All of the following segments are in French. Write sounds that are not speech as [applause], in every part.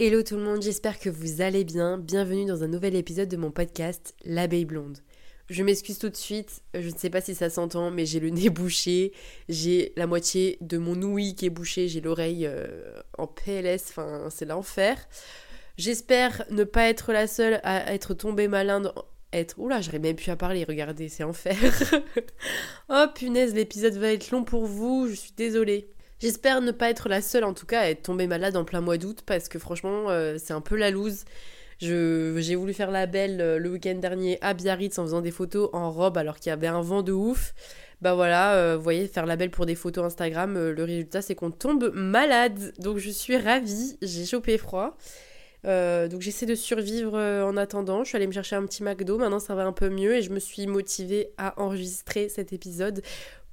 Hello tout le monde, j'espère que vous allez bien. Bienvenue dans un nouvel épisode de mon podcast L'abeille blonde. Je m'excuse tout de suite, je ne sais pas si ça s'entend, mais j'ai le nez bouché, j'ai la moitié de mon ouïe qui est bouchée, j'ai l'oreille euh, en PLS, enfin c'est l'enfer. J'espère ne pas être la seule à être tombée malade. Être. Oula, j'arrive même plus à parler, regardez, c'est enfer. [laughs] oh punaise, l'épisode va être long pour vous, je suis désolée. J'espère ne pas être la seule en tout cas à être tombée malade en plein mois d'août parce que franchement euh, c'est un peu la loose. J'ai voulu faire la belle euh, le week-end dernier à Biarritz en faisant des photos en robe alors qu'il y avait un vent de ouf. Bah voilà, euh, vous voyez, faire la belle pour des photos Instagram, le résultat c'est qu'on tombe malade. Donc je suis ravie, j'ai chopé froid. donc j'essaie de survivre en attendant. Je suis allée me chercher un petit McDo, maintenant ça va un peu mieux et je me suis motivée à enregistrer cet épisode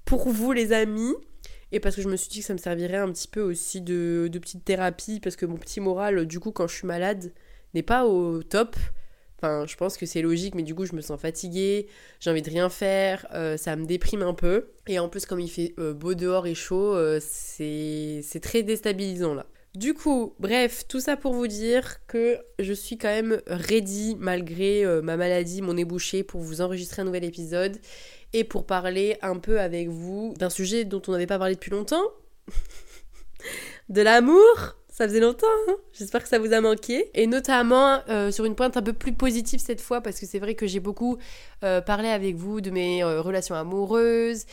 pour vous les amis et parce que je me suis dit que ça me servirait un petit peu aussi de, petite thérapie, parce que mon petit moral, du coup, quand je suis malade, n'est pas au top. Enfin, je pense que c'est logique, mais du coup, je me sens fatiguée, j'ai envie de rien faire, euh, ça me déprime un peu. Et en plus, comme il fait euh, beau dehors et chaud, euh, c'est très déstabilisant là. Du coup, bref, tout ça pour vous dire que je suis quand même ready malgré ma maladie, mon ébouché, pour vous enregistrer un nouvel épisode et pour parler un peu avec vous d'un sujet dont on n'avait pas parlé depuis longtemps. [laughs] de l'amour ça faisait longtemps, hein j'espère que ça vous a manqué. Et notamment euh, sur une pointe un peu plus positive cette fois, parce que c'est vrai que j'ai beaucoup euh, parlé avec vous de mes euh, relations amoureuses,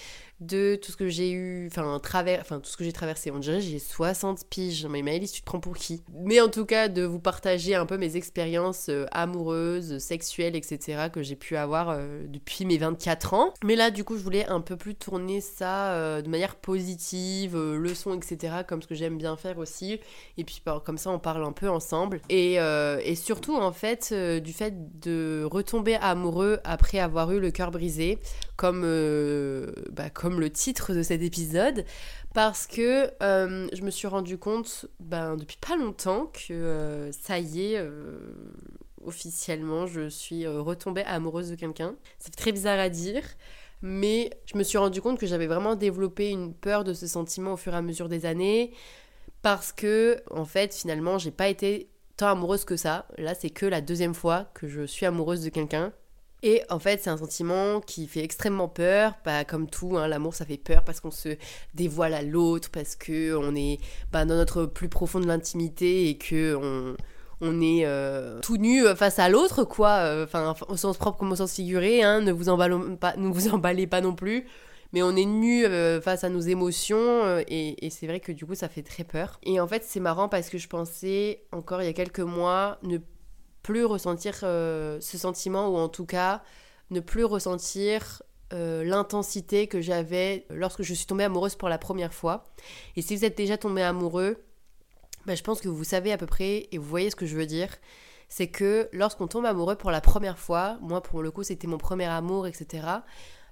de tout ce que j'ai eu, enfin, travers, enfin, tout ce que j'ai traversé. On dirait j'ai 60 piges. Mais Maëlys, tu te prends pour qui? Mais en tout cas, de vous partager un peu mes expériences euh, amoureuses, sexuelles, etc. que j'ai pu avoir euh, depuis mes 24 ans. Mais là, du coup, je voulais un peu plus tourner ça euh, de manière positive, leçon, etc. Comme ce que j'aime bien faire aussi. Et puis, comme ça, on parle un peu ensemble. Et, et surtout, en fait, du fait de retomber amoureux après avoir eu le cœur brisé, comme, bah, comme le titre de cet épisode, parce que euh, je me suis rendu compte ben, depuis pas longtemps que euh, ça y est, euh, officiellement, je suis retombée amoureuse de quelqu'un. C'est très bizarre à dire. Mais je me suis rendu compte que j'avais vraiment développé une peur de ce sentiment au fur et à mesure des années. Parce que, en fait, finalement, j'ai pas été tant amoureuse que ça. Là, c'est que la deuxième fois que je suis amoureuse de quelqu'un. Et en fait, c'est un sentiment qui fait extrêmement peur, bah, comme tout, hein, l'amour ça fait peur parce qu'on se dévoile à l'autre, parce que on est bah, dans notre plus profonde l'intimité et que on, est euh, tout nu face à l'autre, quoi. Euh, enfin, au sens propre comme au sens figuré, hein, ne vous emballez pas, ne vous emballez pas non plus. Mais on est nu euh, face à nos émotions et, et c'est vrai que du coup ça fait très peur. Et en fait c'est marrant parce que je pensais encore il y a quelques mois ne plus ressentir euh, ce sentiment ou en tout cas ne plus ressentir euh, l'intensité que j'avais lorsque je suis tombée amoureuse pour la première fois. Et si vous êtes déjà tombé amoureux, bah, je pense que vous savez à peu près et vous voyez ce que je veux dire. C'est que lorsqu'on tombe amoureux pour la première fois, moi pour le coup c'était mon premier amour, etc.,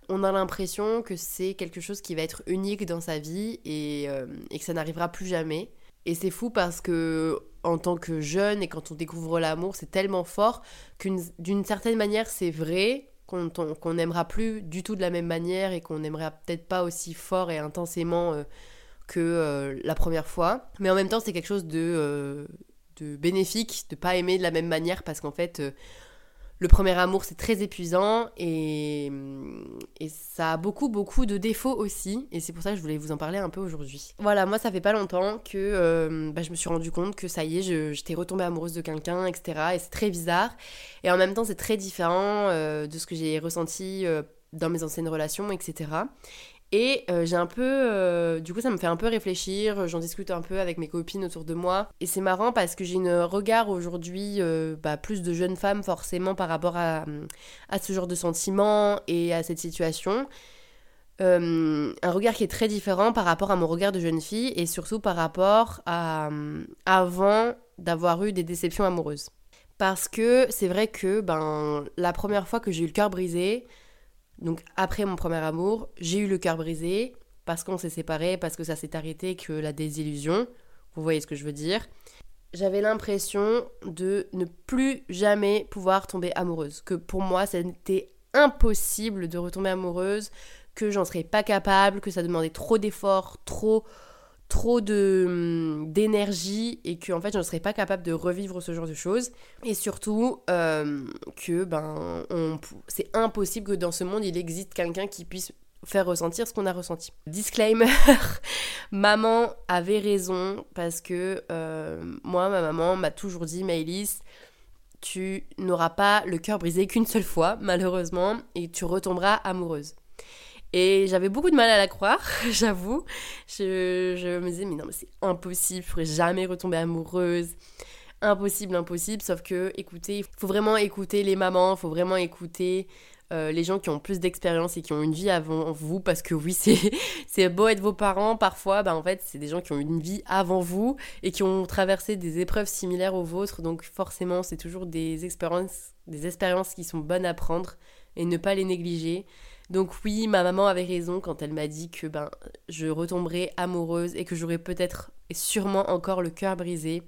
on a l'impression que c'est quelque chose qui va être unique dans sa vie et, euh, et que ça n'arrivera plus jamais. Et c'est fou parce que en tant que jeune et quand on découvre l'amour, c'est tellement fort qu'une d'une certaine manière, c'est vrai qu'on n'aimera plus du tout de la même manière et qu'on n'aimera peut-être pas aussi fort et intensément euh, que euh, la première fois. Mais en même temps, c'est quelque chose de, euh, de bénéfique de pas aimer de la même manière parce qu'en fait, le premier amour, c'est très épuisant et, et, ça a beaucoup, beaucoup de défauts aussi. Et c'est pour ça que je voulais vous en parler un peu aujourd'hui. Voilà, moi, ça fait pas longtemps que euh, bah, je me suis rendu compte que ça y est, j'étais retombée amoureuse de quelqu'un, etc. Et c'est très bizarre. Et en même temps, c'est très différent euh, de ce que j'ai ressenti euh, dans mes anciennes relations, etc. Et euh, j'ai un peu. Euh, du coup, ça me fait un peu réfléchir. J'en discute un peu avec mes copines autour de moi. Et c'est marrant parce que j'ai un regard aujourd'hui, euh, bah, plus de jeunes femmes forcément par rapport à, à ce genre de sentiments et à cette situation. un regard qui est très différent par rapport à mon regard de jeune fille et surtout par rapport à avant d'avoir eu des déceptions amoureuses. Parce que c'est vrai que ben, la première fois que j'ai eu le cœur brisé, donc après mon premier amour, j'ai eu le cœur brisé parce qu'on s'est séparés, parce que ça s'est arrêté, que la désillusion. Vous voyez ce que je veux dire? J'avais l'impression de ne plus jamais pouvoir tomber amoureuse. Que pour moi, c'était impossible de retomber amoureuse, que j'en serais pas capable, que ça demandait trop d'efforts, trop trop de hum, d'énergie et que en fait je ne serais pas capable de revivre ce genre de choses et surtout euh, que ben c'est impossible que dans ce monde il existe quelqu'un qui puisse faire ressentir ce qu'on a ressenti. Disclaimer, [laughs] maman avait raison parce que euh, moi ma maman m'a toujours dit Maëlys tu n'auras pas le cœur brisé qu'une seule fois malheureusement et tu retomberas amoureuse. Et j'avais beaucoup de mal à la croire, [laughs] j'avoue. Je, me disais, mais non, mais c'est impossible, je pourrais jamais retomber amoureuse. Impossible, impossible. Sauf que, écoutez, il faut vraiment écouter les mamans, il faut vraiment écouter euh, les gens qui ont plus d'expérience et qui ont une vie avant vous. Parce que oui, [laughs] c'est beau être vos parents, parfois, bah, en fait, c'est des gens qui ont une vie avant vous et qui ont traversé des épreuves similaires aux vôtres. Donc, forcément, c'est toujours des expériences, des expériences qui sont bonnes à prendre et ne pas les négliger. Donc oui, ma maman avait raison quand elle m'a dit que ben je retomberais amoureuse et que j'aurais peut-être et sûrement encore le cœur brisé.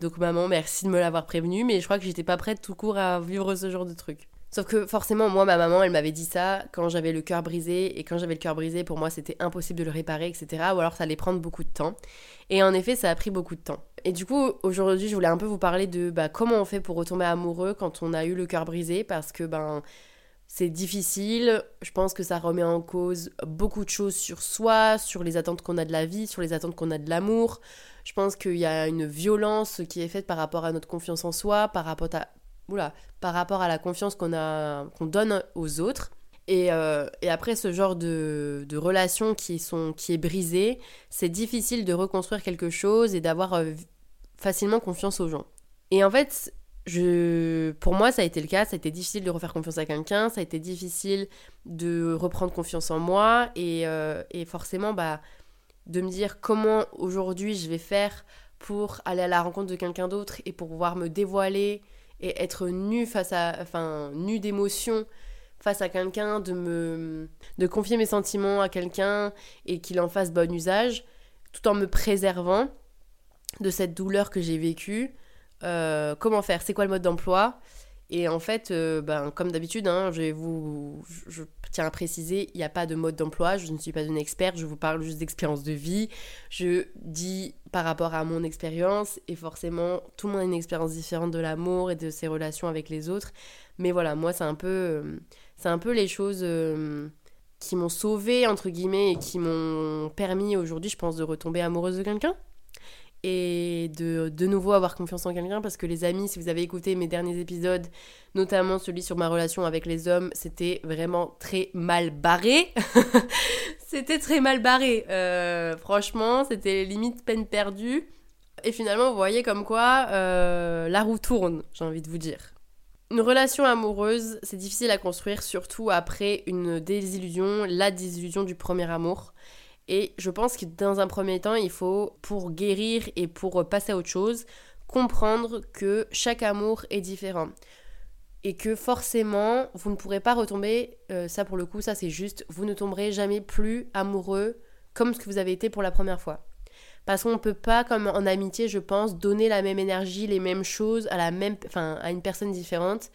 Donc maman, merci de me l'avoir prévenu, mais je crois que j'étais pas prête tout court à vivre ce genre de truc. Sauf que forcément, moi, ma maman, elle m'avait dit ça quand j'avais le cœur brisé, et quand j'avais le cœur brisé, pour moi, c'était impossible de le réparer, etc. Ou alors ça allait prendre beaucoup de temps. Et en effet, ça a pris beaucoup de temps. Et du coup, aujourd'hui, je voulais un peu vous parler de bah, comment on fait pour retomber amoureux quand on a eu le cœur brisé, parce que ben c'est difficile, je pense que ça remet en cause beaucoup de choses sur soi, sur les attentes qu'on a de la vie, sur les attentes qu'on a de l'amour. Je pense qu'il y a une violence qui est faite par rapport à notre confiance en soi, par rapport à, par rapport à la confiance qu'on qu'on donne aux autres. Et, euh, et, après ce genre de, de relations qui, sont, qui est brisée, c'est difficile de reconstruire quelque chose et d'avoir euh, facilement confiance aux gens. Et en fait, pour moi, ça a été le cas. Ça a été difficile de refaire confiance à quelqu'un. Ça a été difficile de reprendre confiance en moi. Et, euh, forcément, bah, de me dire comment aujourd'hui je vais faire pour aller à la rencontre de quelqu'un d'autre et pour pouvoir me dévoiler et être nue face à, enfin, nue d'émotion face à quelqu'un, de me, de confier mes sentiments à quelqu'un et qu'il en fasse bon usage, tout en me préservant de cette douleur que j'ai vécue. Euh, comment faire, c'est quoi le mode d'emploi? Et en fait, euh, ben, comme d'habitude, hein, je, vous, tiens à préciser, il n'y a pas de mode d'emploi, je ne suis pas une experte, je vous parle juste d'expérience de vie. Je dis par rapport à mon expérience, et forcément, tout le monde a une expérience différente de l'amour et de ses relations avec les autres. Mais voilà, moi, c'est un peu, euh, c'est un peu les choses qui m'ont sauvée, entre guillemets, et qui m'ont permis aujourd'hui, je pense, de retomber amoureuse de quelqu'un et de de nouveau avoir confiance en quelqu'un parce que les amis, si vous avez écouté mes derniers épisodes, notamment celui sur ma relation avec les hommes, c'était vraiment très mal barré. [laughs] c'était très mal barré. Euh, franchement, c'était limite peine perdue. Et finalement, vous voyez comme quoi euh, la roue tourne, j'ai envie de vous dire. Une relation amoureuse, c'est difficile à construire, surtout après une désillusion, la désillusion du premier amour. Et je pense que dans un premier temps, il faut, pour guérir et pour passer à autre chose, comprendre que chaque amour est différent. Et que forcément, vous ne pourrez pas retomber, euh, ça pour le coup, ça c'est juste, vous ne tomberez jamais plus amoureux comme ce que vous avez été pour la première fois. Parce qu'on ne peut pas, comme en amitié, je pense, donner la même énergie, les mêmes choses à, la même, enfin, à une personne différente.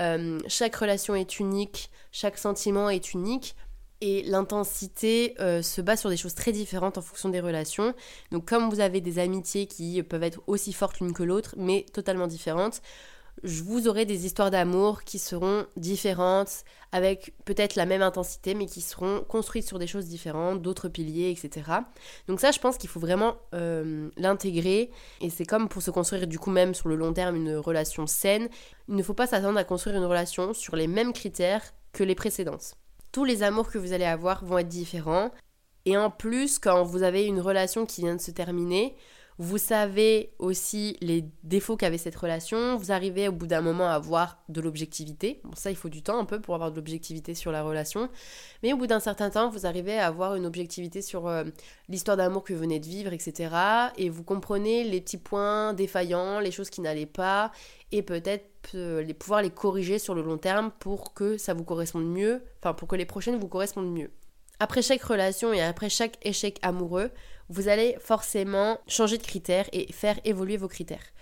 Euh, chaque relation est unique, chaque sentiment est unique et l'intensité euh, se base sur des choses très différentes en fonction des relations. Donc comme vous avez des amitiés qui peuvent être aussi fortes l'une que l'autre, mais totalement différentes, je vous aurai des histoires d'amour qui seront différentes, avec peut-être la même intensité, mais qui seront construites sur des choses différentes, d'autres piliers, etc. Donc ça, je pense qu'il faut vraiment euh, l'intégrer, et c'est comme pour se construire du coup même sur le long terme une relation saine, il ne faut pas s'attendre à construire une relation sur les mêmes critères que les précédentes tous les amours que vous allez avoir vont être différents. Et en plus, quand vous avez une relation qui vient de se terminer, vous savez aussi les défauts qu'avait cette relation, vous arrivez au bout d'un moment à avoir de l'objectivité. Bon, ça, il faut du temps un peu pour avoir de l'objectivité sur la relation. Mais au bout d'un certain temps, vous arrivez à avoir une objectivité sur euh, l'histoire d'amour que vous venez de vivre, etc. Et vous comprenez les petits points défaillants, les choses qui n'allaient pas, et peut-être euh, pouvoir les corriger sur le long terme pour que ça vous corresponde mieux, enfin pour que les prochaines vous correspondent mieux. Après chaque relation et après chaque échec amoureux, vous allez forcément changer de critères et faire évoluer vos critères.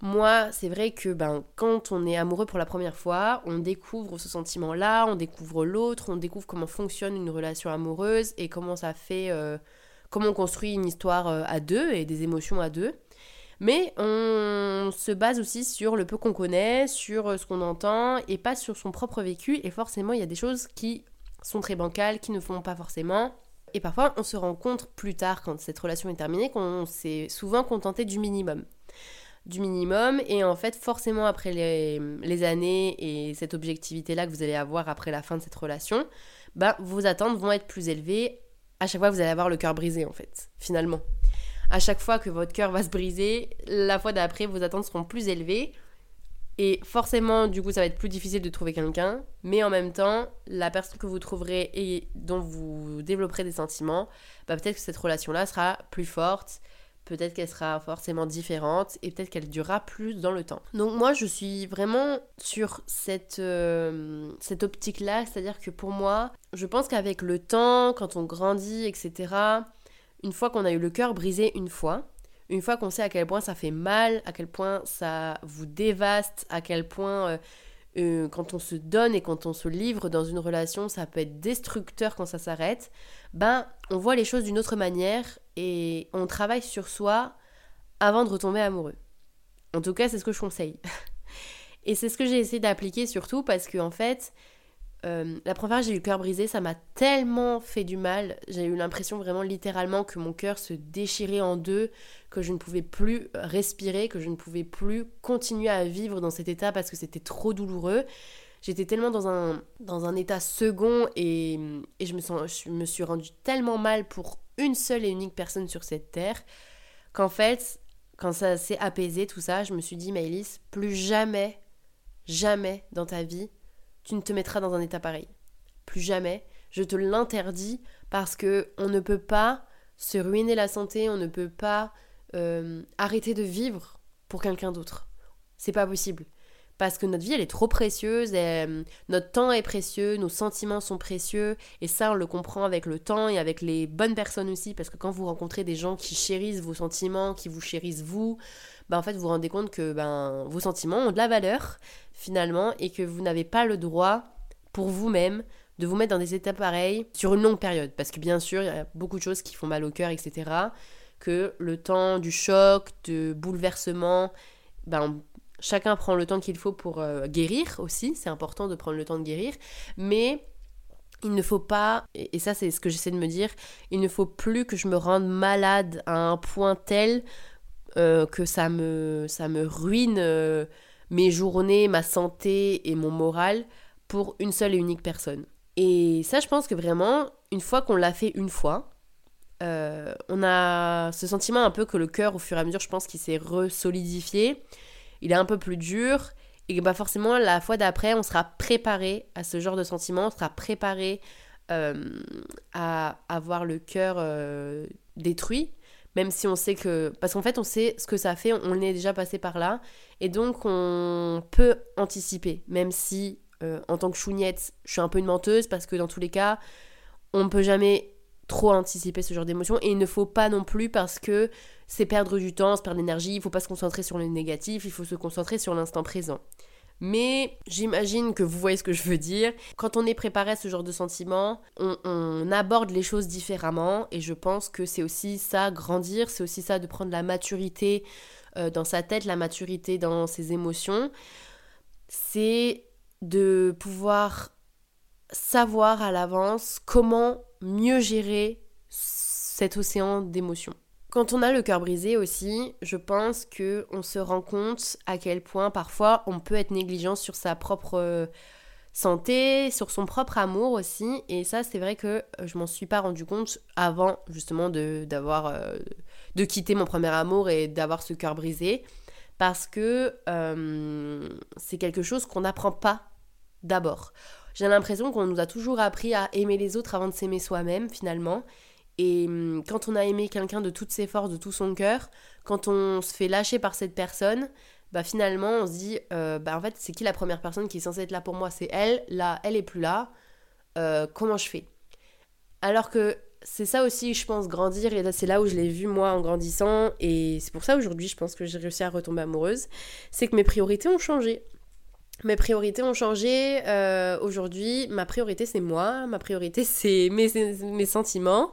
Moi, c'est vrai que ben, quand on est amoureux pour la première fois, on découvre ce sentiment-là, on découvre l'autre, on découvre comment fonctionne une relation amoureuse et comment ça fait, euh, comment on construit une histoire à deux et des émotions à deux. Mais on se base aussi sur le peu qu'on connaît, sur ce qu'on entend et pas sur son propre vécu. Et forcément, il y a des choses qui sont très bancales, qui ne font pas forcément. Et parfois, on se rend compte plus tard, quand cette relation est terminée, qu'on s'est souvent contenté du minimum. Du minimum, et en fait, forcément, après les, années et cette objectivité-là que vous allez avoir après la fin de cette relation, ben, vos attentes vont être plus élevées. À chaque fois, vous allez avoir le cœur brisé, en fait, finalement. À chaque fois que votre cœur va se briser, la fois d'après, vos attentes seront plus élevées. Et forcément, du coup, ça va être plus difficile de trouver quelqu'un. Mais en même temps, la personne que vous trouverez et dont vous développerez des sentiments, bah, peut-être que cette relation-là sera plus forte. Peut-être qu'elle sera forcément différente et peut-être qu'elle durera plus dans le temps. Donc moi, je suis vraiment sur cette, euh, cette optique-là. C'est-à-dire que pour moi, je pense qu'avec le temps, quand on grandit, etc., une fois qu'on a eu le cœur brisé une fois, une fois qu'on sait à quel point ça fait mal, à quel point ça vous dévaste, à quel point euh, euh, quand on se donne et quand on se livre dans une relation, ça peut être destructeur quand ça s'arrête, ben on voit les choses d'une autre manière et on travaille sur soi avant de retomber amoureux. En tout cas, c'est ce que je conseille. [laughs] et c'est ce que j'ai essayé d'appliquer surtout parce que en fait, euh, la première fois j'ai eu le cœur brisé, ça m'a tellement fait du mal. J'ai eu l'impression vraiment littéralement que mon cœur se déchirait en deux, que je ne pouvais plus respirer, que je ne pouvais plus continuer à vivre dans cet état parce que c'était trop douloureux. J'étais tellement dans un, dans un état second et, et je, me sens, je me suis rendu tellement mal pour une seule et unique personne sur cette terre qu'en fait, quand ça s'est apaisé, tout ça, je me suis dit, Maëlys, plus jamais, jamais dans ta vie, tu ne te mettras dans un état pareil. Plus jamais. Je te l'interdis parce que on ne peut pas se ruiner la santé, on ne peut pas euh, arrêter de vivre pour quelqu'un d'autre. C'est pas possible. Parce que notre vie, elle est trop précieuse, euh, notre temps est précieux, nos sentiments sont précieux, et ça, on le comprend avec le temps et avec les bonnes personnes aussi, parce que quand vous rencontrez des gens qui chérissent vos sentiments, qui vous chérissent vous, bah en fait, vous vous rendez compte que ben, vos sentiments ont de la valeur, finalement, et que vous n'avez pas le droit, pour vous-même, de vous mettre dans des états pareils sur une longue période. Parce que bien sûr, il y a beaucoup de choses qui font mal au cœur, etc. Que le temps du choc, de bouleversement, ben, chacun prend le temps qu'il faut pour euh, guérir aussi. C'est important de prendre le temps de guérir. Mais il ne faut pas, et ça c'est ce que j'essaie de me dire, il ne faut plus que je me rende malade à un point tel euh, que ça me, ça me ruine. Euh, mes journées, ma santé et mon moral pour une seule et unique personne. Et ça, je pense que vraiment, une fois qu'on l'a fait une fois, euh, on a ce sentiment un peu que le cœur, au fur et à mesure, je pense qu'il s'est resolidifié. Il est un peu plus dur. Et bah forcément, la fois d'après, on sera préparé à ce genre de sentiment. On sera préparé euh, à avoir le cœur euh, détruit même si on sait que... Parce qu'en fait, on sait ce que ça fait, on est déjà passé par là, et donc on peut anticiper, même si euh, en tant que chougnette, je suis un peu une menteuse, parce que dans tous les cas, on ne peut jamais trop anticiper ce genre d'émotion, et il ne faut pas non plus parce que c'est perdre du temps, c'est perdre l'énergie, il ne faut pas se concentrer sur le négatif, il faut se concentrer sur l'instant présent. Mais j'imagine que vous voyez ce que je veux dire. Quand on est préparé à ce genre de sentiment, on, aborde les choses différemment et je pense que c'est aussi ça, grandir, c'est aussi ça de prendre la maturité euh, dans sa tête, la maturité dans ses émotions. C'est de pouvoir savoir à l'avance comment mieux gérer cet océan d'émotions. Quand on a le cœur brisé aussi, je pense que on se rend compte à quel point parfois on peut être négligent sur sa propre euh, santé, sur son propre amour aussi. Et ça, c'est vrai que je m'en suis pas rendu compte avant justement de d'avoir euh, de quitter mon premier amour et d'avoir ce cœur brisé, parce que euh, c'est quelque chose qu'on n'apprend pas d'abord. J'ai l'impression qu'on nous a toujours appris à aimer les autres avant de s'aimer soi-même finalement. Et hum, quand on a aimé quelqu'un de toutes ses forces, de tout son cœur, quand on se fait lâcher par cette personne, bah finalement on se dit, euh, bah en fait c'est qui la première personne qui est censée être là pour moi? C'est elle, là elle est plus là, euh, comment je fais? Alors que c'est ça aussi, je pense, grandir, et c'est là où je l'ai vu moi en grandissant, et c'est pour ça aujourd'hui je pense que j'ai réussi à retomber amoureuse, c'est que mes priorités ont changé. Mes priorités ont changé. Euh, aujourd'hui, ma priorité c'est moi, ma priorité [laughs] c'est mes, sentiments.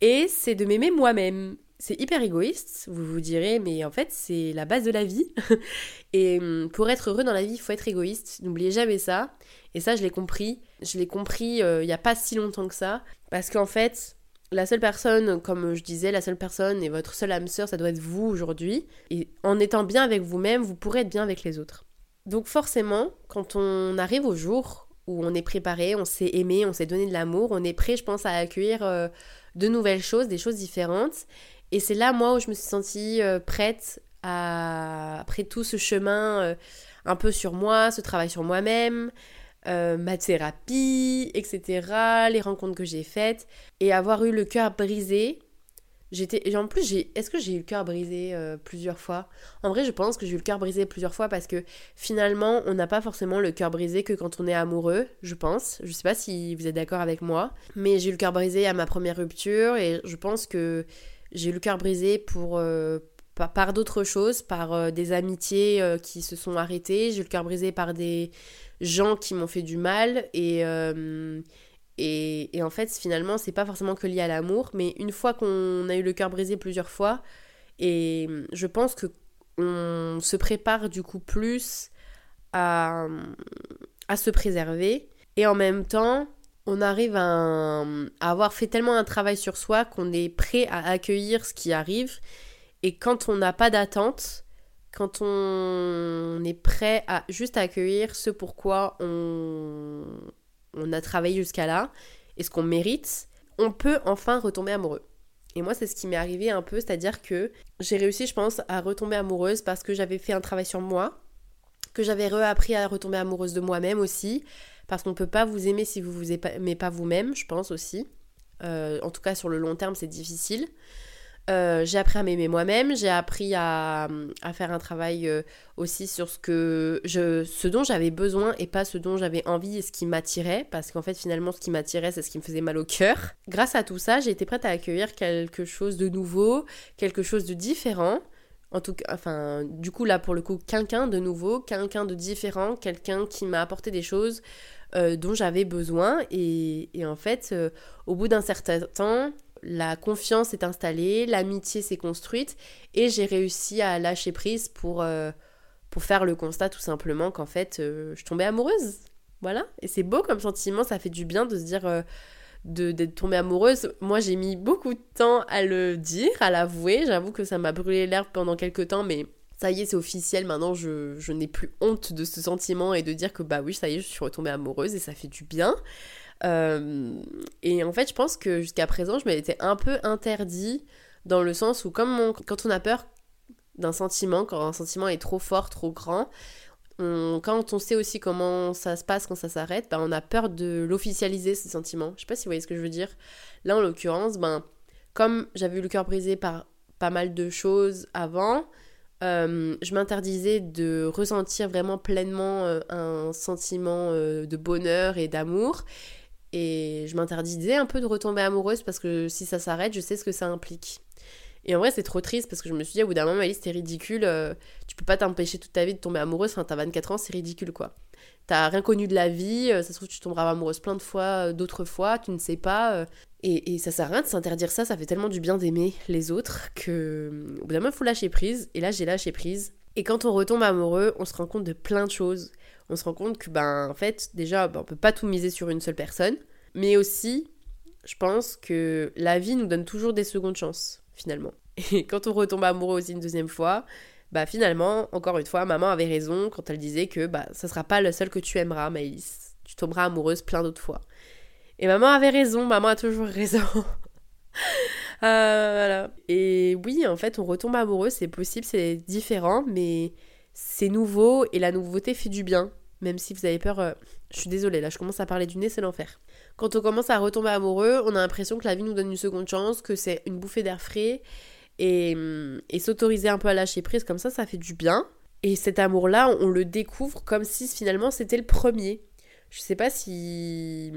Et c'est de m'aimer moi-même. C'est hyper égoïste, vous vous direz, mais en fait, c'est la base de la vie. [laughs] et hum, pour être heureux dans la vie, il faut être égoïste. N'oubliez jamais ça. Et ça, je l'ai compris. Je l'ai compris euh, il n'y a pas si longtemps que ça. Parce qu'en fait, la seule personne, comme je disais, la seule personne et votre seule âme sœur, ça doit être vous aujourd'hui. Et en étant bien avec vous-même, vous pourrez être bien avec les autres. Donc forcément, quand on arrive au jour où on est préparé, on s'est aimé, on s'est donné de l'amour, on est prêt, je pense, à accueillir euh, de nouvelles choses, des choses différentes. Et c'est là, moi, où je me suis sentie euh, prête à, après tout ce chemin euh, un peu sur moi, ce travail sur moi-même, ma thérapie, etc., les rencontres que j'ai faites, et avoir eu le cœur brisé J'étais en plus est-ce que j'ai eu le cœur brisé euh, plusieurs fois? En vrai, je pense que j'ai eu le cœur brisé plusieurs fois parce que finalement, on n'a pas forcément le cœur brisé que quand on est amoureux, je pense. Je sais pas si vous êtes d'accord avec moi, mais j'ai eu le cœur brisé à ma première rupture et je pense que j'ai eu le cœur brisé pour euh, par, d'autres choses, par euh, des amitiés qui se sont arrêtées, j'ai eu le cœur brisé par des gens qui m'ont fait du mal et et, en fait, finalement, c'est pas forcément que lié à l'amour, mais une fois qu'on a eu le cœur brisé plusieurs fois, et je pense que on se prépare du coup plus à, à se préserver, et en même temps, on arrive à, à, avoir fait tellement un travail sur soi qu'on est prêt à accueillir ce qui arrive, et quand on n'a pas d'attente, quand on est prêt à juste accueillir ce pourquoi on, on a travaillé jusqu'à là et ce qu'on mérite, on peut enfin retomber amoureux. Et moi, c'est ce qui m'est arrivé un peu, c'est-à-dire que j'ai réussi, je pense, à retomber amoureuse parce que j'avais fait un travail sur moi, que j'avais réappris à retomber amoureuse de moi-même aussi, parce qu'on ne peut pas vous aimer si vous vous aimez pas vous-même, je pense aussi. Euh, en tout cas, sur le long terme, c'est difficile. Euh, j'ai appris à m'aimer moi-même, j'ai appris à, faire un travail euh, aussi sur ce que je, ce dont j'avais besoin et pas ce dont j'avais envie et ce qui m'attirait, parce qu'en fait finalement ce qui m'attirait c'est ce qui me faisait mal au cœur. Grâce à tout ça, j'ai été prête à accueillir quelque chose de nouveau, quelque chose de différent. En tout cas, enfin, du coup là pour le coup, quelqu'un de nouveau, quelqu'un de différent, quelqu'un qui m'a apporté des choses euh, dont j'avais besoin et, et en fait, au bout d'un certain temps, la confiance est installée, l'amitié s'est construite et j'ai réussi à lâcher prise pour, euh, pour faire le constat tout simplement qu'en fait euh, je tombais amoureuse. Voilà, et c'est beau comme sentiment, ça fait du bien de se dire euh, d'être tombée amoureuse. Moi j'ai mis beaucoup de temps à le dire, à l'avouer, j'avoue que ça m'a brûlé l'herbe pendant quelques temps, mais ça y est, c'est officiel, maintenant je, je n'ai plus honte de ce sentiment et de dire que bah oui, ça y est, je suis retombée amoureuse et ça fait du bien. Euh, et en fait, je pense que jusqu'à présent, je m'étais un peu interdit dans le sens où, comme quand on a peur d'un sentiment, quand un sentiment est trop fort, trop grand, quand on sait aussi comment ça se passe quand ça s'arrête, ben, on a peur de l'officialiser ce sentiment. Je sais pas si vous voyez ce que je veux dire. Là, en l'occurrence, ben, comme j'avais eu le cœur brisé par pas mal de choses avant, euh, je m'interdisais de ressentir vraiment pleinement euh, un sentiment de bonheur et d'amour. Et je m'interdisais un peu de retomber amoureuse parce que si ça s'arrête, je sais ce que ça implique. Et en vrai, c'est trop triste parce que je me suis dit, au bout d'un moment, Alice, t'es ridicule. Euh, tu peux pas t'empêcher toute ta vie de tomber amoureuse. Enfin, t'as 24 ans, c'est ridicule, quoi. T'as rien connu de la vie. Euh, ça se trouve, tu tomberas amoureuse plein de fois, euh, d'autres fois, tu ne sais pas. et, et, ça sert à rien de s'interdire ça. Ça fait tellement du bien d'aimer les autres que, au bout d'un moment, faut lâcher prise. Et là, j'ai lâché prise. Et quand on retombe amoureux, on se rend compte de plein de choses on se rend compte que, ben, en fait, déjà, ben, on peut pas tout miser sur une seule personne, mais aussi, je pense que la vie nous donne toujours des secondes chances, finalement. Et quand on retombe amoureux aussi une deuxième fois, bah finalement, encore une fois, maman avait raison quand elle disait que bah ça sera pas le seul que tu aimeras, Maïs. Tu tomberas amoureuse plein d'autres fois. Et maman avait raison, maman a toujours [laughs] raison. Euh, voilà. Et oui, en fait, on retombe amoureux, c'est possible, c'est différent, mais c'est nouveau et la nouveauté fait du bien même si vous avez peur. Euh, je suis désolée, là je commence à parler du nez, c'est l'enfer. Quand on commence à retomber amoureux, on a l'impression que la vie nous donne une seconde chance, que c'est une bouffée d'air frais, et, hum, et s'autoriser un peu à lâcher prise comme ça, ça fait du bien. Et cet amour-là, on le découvre comme si finalement c'était le premier. Je sais pas si.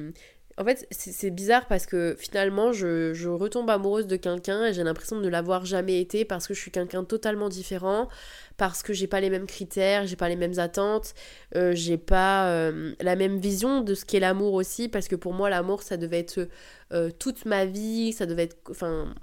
En fait, c'est bizarre parce que finalement, je, retombe amoureuse de quelqu'un et j'ai l'impression de ne l'avoir jamais été parce que je suis quelqu'un totalement différent, parce que j'ai pas les mêmes critères, j'ai pas les mêmes attentes, euh, j'ai pas euh, la même vision de ce qu'est l'amour aussi, parce que pour moi, l'amour, ça devait être euh, toute ma vie, ça devait être. Enfin.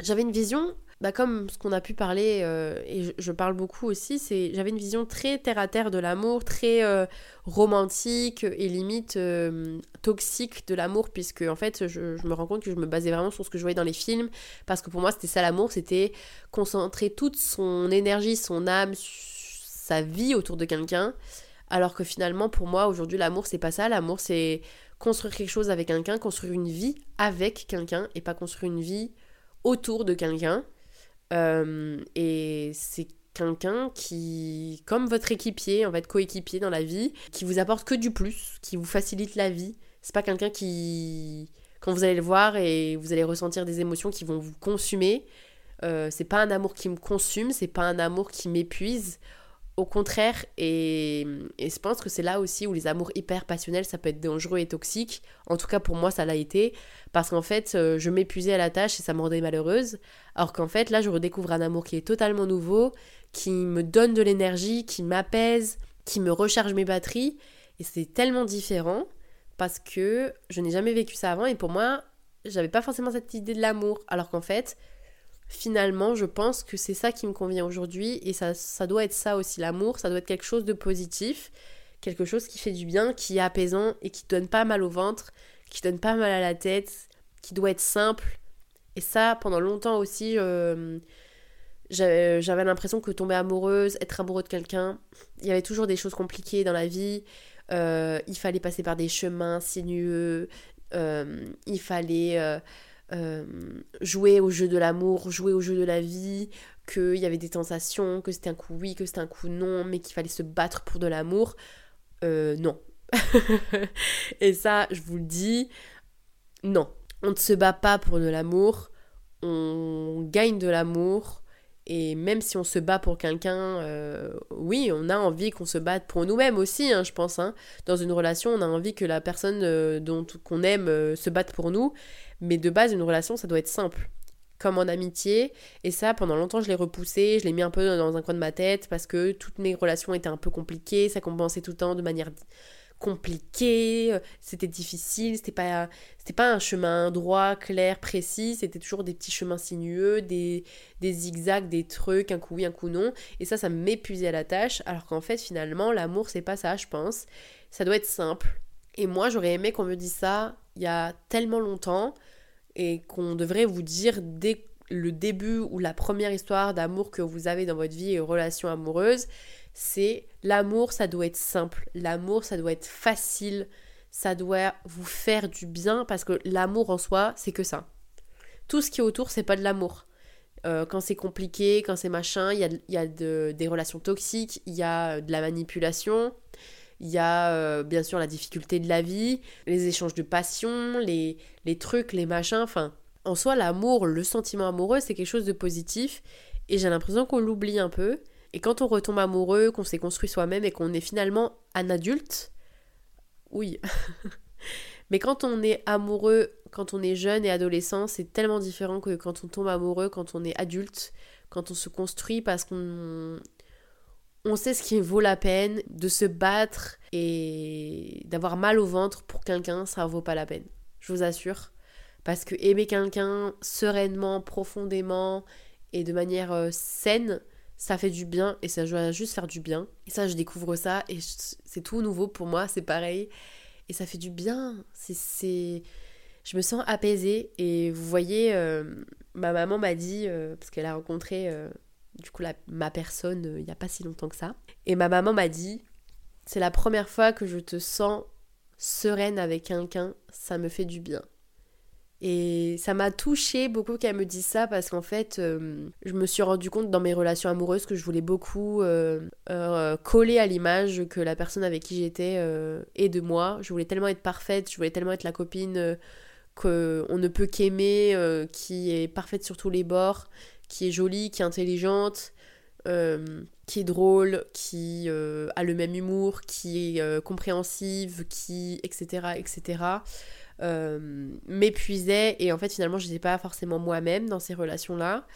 J'avais une vision bah, comme ce qu'on a pu parler, euh, et je, parle beaucoup aussi, j'avais une vision très terre-à-terre de l'amour, très euh, romantique et limite euh, toxique de l'amour, puisque en fait je, je, me rends compte que je me basais vraiment sur ce que je voyais dans les films, parce que pour moi c'était ça l'amour, c'était concentrer toute son énergie, son âme, sa vie autour de quelqu'un, alors que finalement pour moi aujourd'hui l'amour c'est pas ça, l'amour c'est construire quelque chose avec quelqu'un, construire une vie avec quelqu'un, et pas construire une vie autour de quelqu'un. Euh, et c'est quelqu'un qui, comme votre équipier, en fait, coéquipier dans la vie, qui vous apporte que du plus, qui vous facilite la vie. C'est pas quelqu'un qui, quand vous allez le voir et vous allez ressentir des émotions qui vont vous consumer, euh, c'est pas un amour qui me consume, c'est pas un amour qui m'épuise. Au contraire, et, je pense que c'est là aussi où les amours hyper passionnels, ça peut être dangereux et toxique. En tout cas, pour moi, ça l'a été. Parce qu'en fait, euh, je m'épuisais à la tâche et ça me rendait malheureuse. Alors qu'en fait, là, je redécouvre un amour qui est totalement nouveau, qui me donne de l'énergie, qui m'apaise, qui me recharge mes batteries. Et c'est tellement différent parce que je n'ai jamais vécu ça avant. Et pour moi, j'avais pas forcément cette idée de l'amour. Alors qu'en fait, finalement, je pense que c'est ça qui me convient aujourd'hui et ça, ça doit être ça aussi, l'amour, ça doit être quelque chose de positif, quelque chose qui fait du bien, qui est apaisant et qui donne pas mal au ventre, qui donne pas mal à la tête, qui doit être simple. Et ça, pendant longtemps aussi, euh, j'avais l'impression que tomber amoureuse, être amoureux de quelqu'un, il y avait toujours des choses compliquées dans la vie. Euh, il fallait passer par des chemins sinueux, euh, il fallait euh, jouer au jeu de l'amour, jouer au jeu de la vie, qu'il y avait des tentations, que c'était un coup oui, que c'était un coup non, mais qu'il fallait se battre pour de l'amour. Euh, non. [laughs] et ça, je vous le dis, non. On ne se bat pas pour de l'amour, on gagne de l'amour et même si on se bat pour quelqu'un, euh, oui, on a envie qu'on se batte pour nous-mêmes aussi, hein, je pense. Hein. Dans une relation, on a envie que la personne dont qu'on aime se batte pour nous. Mais de base, une relation, ça doit être simple. Comme en amitié. Et ça, pendant longtemps, je l'ai repoussé, je l'ai mis un peu dans un coin de ma tête parce que toutes mes relations étaient un peu compliquées. Ça compensait tout le temps de manière compliqué, euh, c'était difficile, c'était pas, c'était pas un chemin droit, clair, précis, c'était toujours des petits chemins sinueux, des, des zigzags, des trucs, un coup oui, un coup non. Et ça, ça m'épuisait à la tâche, alors qu'en fait, finalement, l'amour, c'est pas ça, je pense. Ça doit être simple. Et moi, j'aurais aimé qu'on me dise ça il y a tellement longtemps et qu'on devrait vous dire dès le début ou la première histoire d'amour que vous avez dans votre vie et relation amoureuse, c'est l'amour, ça doit être simple, l'amour, ça doit être facile, ça doit vous faire du bien parce que l'amour en soi, c'est que ça. Tout ce qui est autour, c'est pas de l'amour. Euh, quand c'est compliqué, quand c'est machin, il y a, y a des relations toxiques, il y a de la manipulation, il y a euh, bien sûr la difficulté de la vie, les échanges de passion, les, les trucs, les machins, enfin. En soi, l'amour, le sentiment amoureux, c'est quelque chose de positif et j'ai l'impression qu'on l'oublie un peu. Et quand on retombe amoureux, qu'on s'est construit soi-même et qu'on est finalement un adulte, oui. [laughs] Mais quand on est amoureux, quand on est jeune et adolescent, c'est tellement différent que quand on tombe amoureux, quand on est adulte, quand on se construit parce qu'on on sait ce qui vaut la peine de se battre et d'avoir mal au ventre pour quelqu'un, ça vaut pas la peine. Je vous assure. Parce que aimer quelqu'un sereinement, profondément et de manière euh, saine, ça fait du bien et ça doit juste faire du bien. Et ça, je découvre ça et c'est tout nouveau pour moi, c'est pareil. Et ça fait du bien. C'est, Je me sens apaisée et vous voyez, euh, ma maman m'a dit, euh, parce qu'elle a rencontré du coup ma personne il n'y a pas si longtemps que ça, et ma maman m'a dit, c'est la première fois que je te sens sereine avec quelqu'un, ça me fait du bien. Et ça m'a touché beaucoup qu'elle me dise ça parce qu'en fait, euh, je me suis rendu compte dans mes relations amoureuses que je voulais beaucoup euh, euh, coller à l'image que la personne avec qui j'étais est de moi. Je voulais tellement être parfaite, je voulais tellement être la copine qu'on ne peut qu'aimer, qui est parfaite sur tous les bords, qui est jolie, qui est intelligente, euh, qui est drôle, qui euh, a le même humour, qui est compréhensive, qui etc etc m'épuisait et en fait finalement je n'étais pas forcément moi-même dans ces relations là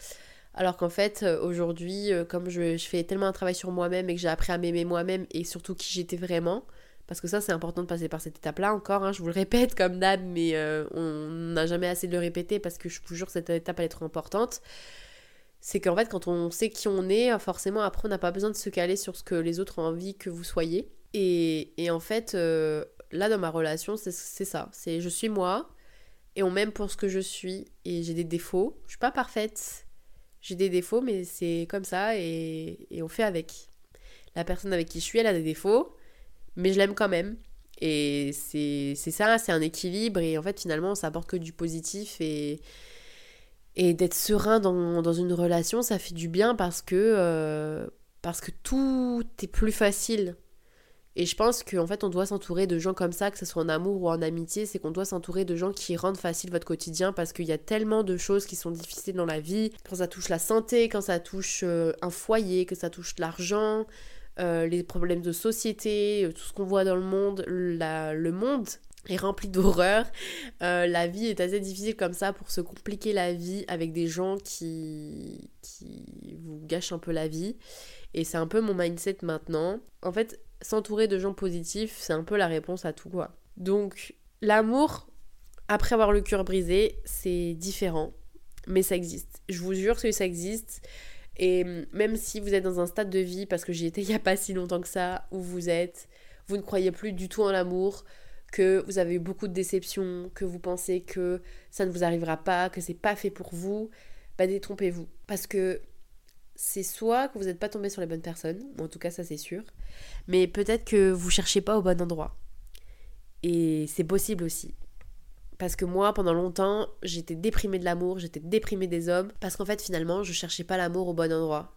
alors qu'en fait aujourd'hui comme je, fais tellement un travail sur moi-même et que j'ai appris à m'aimer moi-même et surtout qui j'étais vraiment parce que ça, c'est important de passer par cette étape-là encore. Hein, je vous le répète comme d'hab, mais euh, on n'a jamais assez de le répéter parce que je vous jure, cette étape, elle est trop importante. C'est qu'en fait, quand on sait qui on est, forcément, après, on n'a pas besoin de se caler sur ce que les autres ont envie que vous soyez. Et, en fait, euh, là, dans ma relation, c'est ça. C'est je suis moi, et on m'aime pour ce que je suis, et j'ai des défauts. Je suis pas parfaite. J'ai des défauts, mais c'est comme ça, et, et on fait avec. La personne avec qui je suis, elle a des défauts mais je l'aime quand même. Et c'est ça, c'est un équilibre. Et en fait, finalement, ça apporte que du positif. Et, et d'être serein dans, dans, une relation, ça fait du bien parce que, euh, parce que tout est plus facile. Et je pense qu'en fait, on doit s'entourer de gens comme ça, que ce soit en amour ou en amitié. C'est qu'on doit s'entourer de gens qui rendent facile votre quotidien parce qu'il y a tellement de choses qui sont difficiles dans la vie. Quand ça touche la santé, quand ça touche euh, un foyer, que ça touche l'argent, euh, les problèmes de société, tout ce qu'on voit dans le monde, le monde est rempli d'horreur. Euh, la vie est assez difficile comme ça pour se compliquer la vie avec des gens qui, qui vous gâchent un peu la vie. Et c'est un peu mon mindset maintenant. En fait, s'entourer de gens positifs, c'est un peu la réponse à tout quoi. Donc, l'amour, après avoir le cœur brisé, c'est différent. Mais ça existe. Je vous jure que ça existe. Et même si vous êtes dans un stade de vie, parce que j'y étais il n'y a pas si longtemps que ça, où vous êtes, vous ne croyez plus du tout en l'amour, que vous avez eu beaucoup de déceptions, que vous pensez que ça ne vous arrivera pas, que c'est pas fait pour vous, bah détrompez-vous. Parce que c'est soit que vous n'êtes pas tombé sur les bonnes personnes, en tout cas ça c'est sûr, mais peut-être que vous cherchez pas au bon endroit. Et c'est possible aussi. Parce que moi, pendant longtemps, j'étais déprimée de l'amour, j'étais déprimée des hommes, parce qu'en fait, finalement, je cherchais pas l'amour au bon endroit.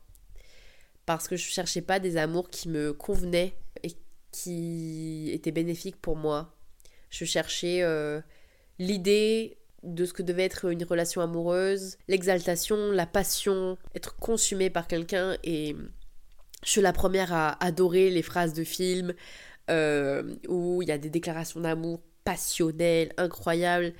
Parce que je cherchais pas des amours qui me convenaient et qui étaient bénéfiques pour moi. Je cherchais euh, l'idée de ce que devait être une relation amoureuse, l'exaltation, la passion, être consumée par quelqu'un et je suis la première à adorer les phrases de films euh, où il y a des déclarations d'amour passionnel, incroyable,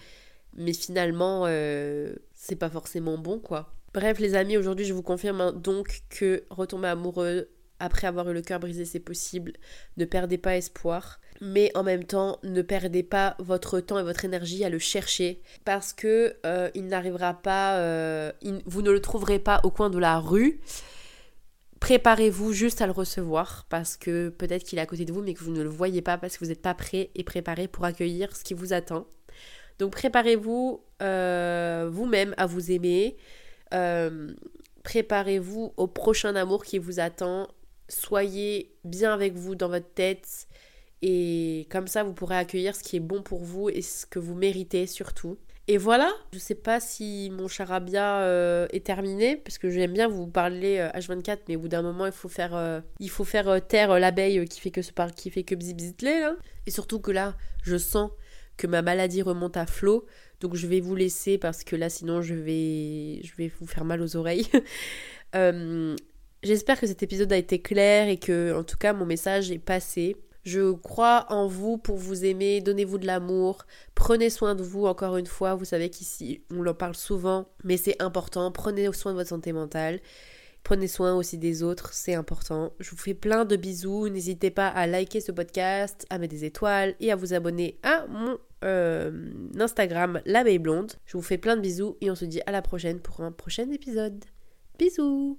mais finalement, euh, c'est pas forcément bon, quoi. Bref, les amis, aujourd'hui, je vous confirme hein, donc que retomber amoureux après avoir eu le cœur brisé, c'est possible. Ne perdez pas espoir. Mais en même temps, ne perdez pas votre temps et votre énergie à le chercher parce que euh, il n'arrivera pas, euh, vous ne le trouverez pas au coin de la rue préparez-vous juste à le recevoir parce que peut-être qu'il est à côté de vous mais que vous ne le voyez pas parce que vous n'êtes pas prêt et préparé pour accueillir ce qui vous attend. Donc préparez-vous euh, vous-même à vous aimer. Préparez-vous au prochain amour qui vous attend. Soyez bien avec vous dans votre tête et comme ça vous pourrez accueillir ce qui est bon pour vous et ce que vous méritez surtout. Et voilà, je sais pas si mon charabia euh, est terminé, parce que j'aime bien vous parler H24, euh, mais au bout d'un moment, il faut faire, euh, il faut faire taire l'abeille qui fait que ce qui fait que bzibzitler, là. Et surtout que là, je sens que ma maladie remonte à flot, donc je vais vous laisser parce que là, sinon, je vais, je vais vous faire mal aux oreilles. [laughs] J'espère que cet épisode a été clair et que, en tout cas, mon message est passé. Je crois en vous pour vous aimer, donnez-vous de l'amour, prenez soin de vous encore une fois, vous savez qu'ici on en parle souvent, mais c'est important, prenez soin de votre santé mentale. Prenez soin aussi des autres, c'est important. Je vous fais plein de bisous. N'hésitez pas à liker ce podcast, à mettre des étoiles et à vous abonner à mon euh, Instagram, l'abeille blonde. Je vous fais plein de bisous et on se dit à la prochaine pour un prochain épisode. Bisous